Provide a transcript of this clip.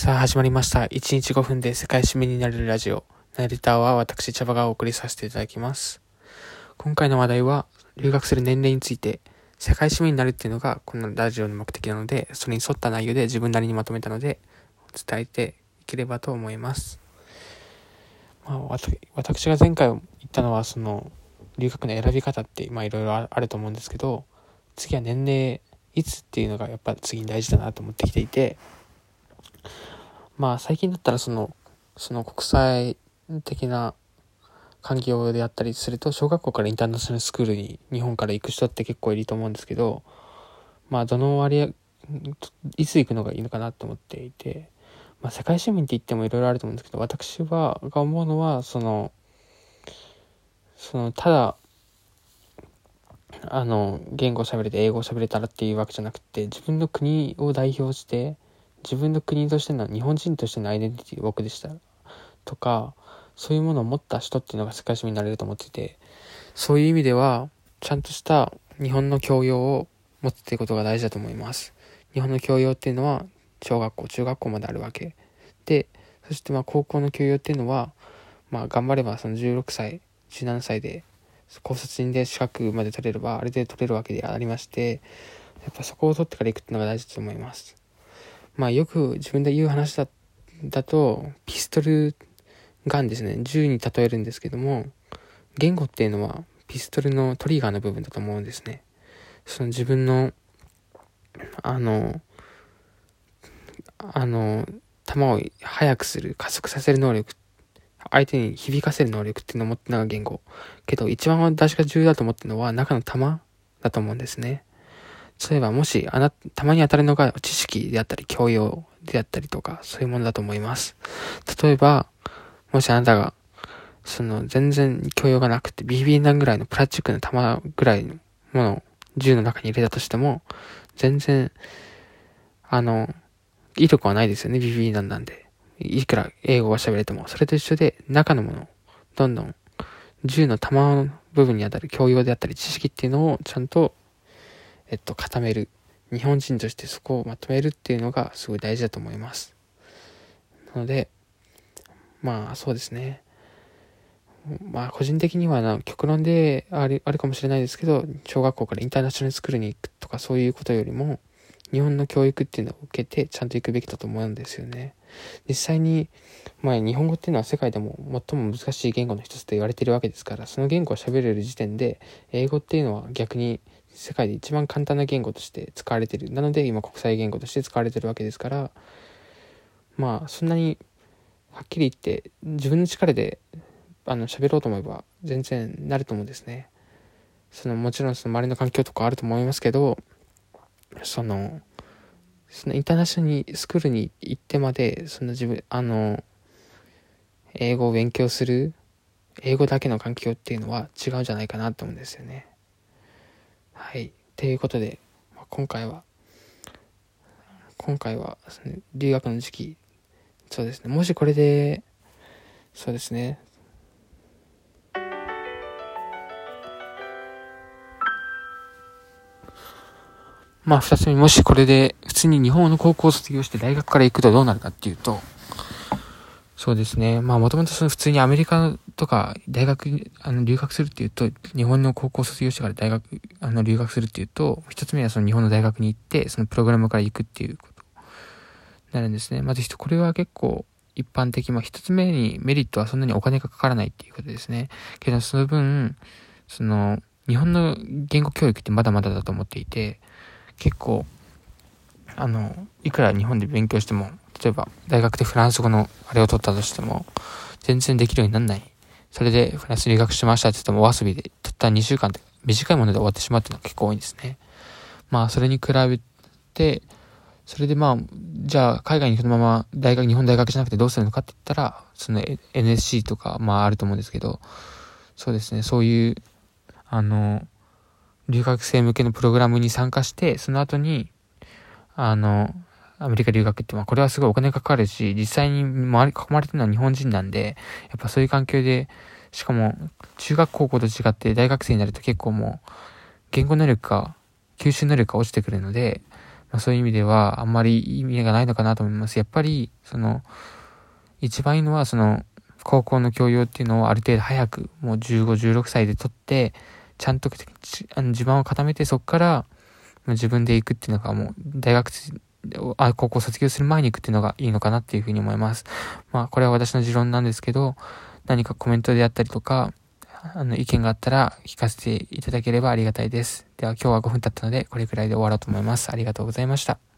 さあ始まりました。1日5分で世界史民になれるラジオ。ナレターは私、茶葉がお送りさせていただきます。今回の話題は、留学する年齢について、世界市民になるっていうのがこのラジオの目的なので、それに沿った内容で自分なりにまとめたので、伝えていければと思います。まあ、私が前回言ったのは、その、留学の選び方って、まあいろいろあると思うんですけど、次は年齢、いつっていうのがやっぱ次に大事だなと思ってきていて、まあ最近だったらその、その国際的な環境であったりすると、小学校からインターナショナルスクールに日本から行く人って結構いると思うんですけど、まあどの割合、いつ行くのがいいのかなと思っていて、まあ世界市民って言ってもいろいろあると思うんですけど、私は、が思うのは、その、その、ただ、あの、言語を喋れて英語を喋れたらっていうわけじゃなくて、自分の国を代表して、自分の国としての日本人としてのアイデンティティ僕でしたとかそういうものを持った人っていうのが世界史になれると思っててそういう意味ではちゃんとした日本の教養を持つっていうことが大事だと思います。日本の教養っていうのは小学校中学校まであるわけ。でそしてまあ高校の教養っていうのはまあ頑張ればその16歳17歳で高卒院で資格まで取れればあれで取れるわけでありましてやっぱそこを取ってから行くっていうのが大事だと思います。まあよく自分で言う話だだと、ピストルガンですね。銃に例えるんですけども、言語っていうのはピストルのトリガーの部分だと思うんですね。その自分の、あの、あの、弾を速くする、加速させる能力、相手に響かせる能力っていうのを持ってるのが言語。けど一番私が重要だと思ってるのは中の弾だと思うんですね。そういえばもし、あな、たまに当たるのが知識であったり、教養であったりとか、そういうものだと思います。例えば、もしあなたが、その、全然教養がなくて、BB 弾ぐらいのプラスチックの弾ぐらいのものを銃の中に入れたとしても、全然、あの、威力はないですよね、BB 弾なんで。いくら英語が喋れても。それと一緒で、中のもの、どんどん、銃の弾の部分にあたる教養であったり知識っていうのをちゃんとえっと、固める。日本人としてそこをまとめるっていうのがすごい大事だと思います。なので、まあそうですね。まあ個人的にはな極論であるあるかもしれないですけど、小学校からインターナショナルスクールに行くとかそういうことよりも、日本の教育っていうのを受けてちゃんと行くべきだと思うんですよね。実際に、まあ日本語っていうのは世界でも最も難しい言語の一つと言われているわけですから、その言語を喋れる時点で、英語っていうのは逆に世界で一番簡単な言語として使われている。なので今国際言語として使われてるわけですから、まあそんなにはっきり言って自分の力であの喋ろうと思えば全然なると思うんですね。そのもちろんその周りの環境とかあると思いますけど、その、そのインターナショナルスクールに行ってまで、その自分、あの、英語を勉強する、英語だけの環境っていうのは違うんじゃないかなと思うんですよね。はい。ということで、今回は、今回は、ね、留学の時期、そうですね、もしこれで、そうですね、まあ、二つ目、もしこれで、普通に日本の高校を卒業して大学から行くとどうなるかっていうと、そうですね。まあもともとその普通にアメリカとか大学、あの留学するっていうと、日本の高校卒業してから大学、あの留学するっていうと、一つ目はその日本の大学に行って、そのプログラムから行くっていうことなるんですね。まずこれは結構一般的。まあ一つ目にメリットはそんなにお金がかからないっていうことですね。けどその分、その日本の言語教育ってまだまだだと思っていて、結構、あの、いくら日本で勉強しても、例えば大学でフランス語のあれを取ったとしても、全然できるようにならない。それでフランス留学しましたって言ってもお遊びで、たった2週間で短いもので終わってしまうっていうのが結構多いんですね。まあ、それに比べて、それでまあ、じゃあ海外にそのまま大学、日本大学じゃなくてどうするのかって言ったら、その NSC とか、まああると思うんですけど、そうですね、そういう、あの、留学生向けのプログラムに参加して、その後に、あの、アメリカ留学って、まあこれはすごいお金かかるし、実際に周り囲まれてるのは日本人なんで、やっぱそういう環境で、しかも中学高校と違って大学生になると結構もう言語能力か吸収能力が落ちてくるので、まあ、そういう意味ではあんまり意味がないのかなと思います。やっぱり、その、一番いいのは、その、高校の教養っていうのをある程度早く、もう15、16歳で取って、ちゃんと地盤を固めて、そこから自分で行くっていうのがもう大学あ、高校卒業する前に行くっていうのがいいのかなっていうふうに思います。まあ、これは私の持論なんですけど、何かコメントであったりとか、あの、意見があったら聞かせていただければありがたいです。では今日は5分経ったので、これくらいで終わろうと思います。ありがとうございました。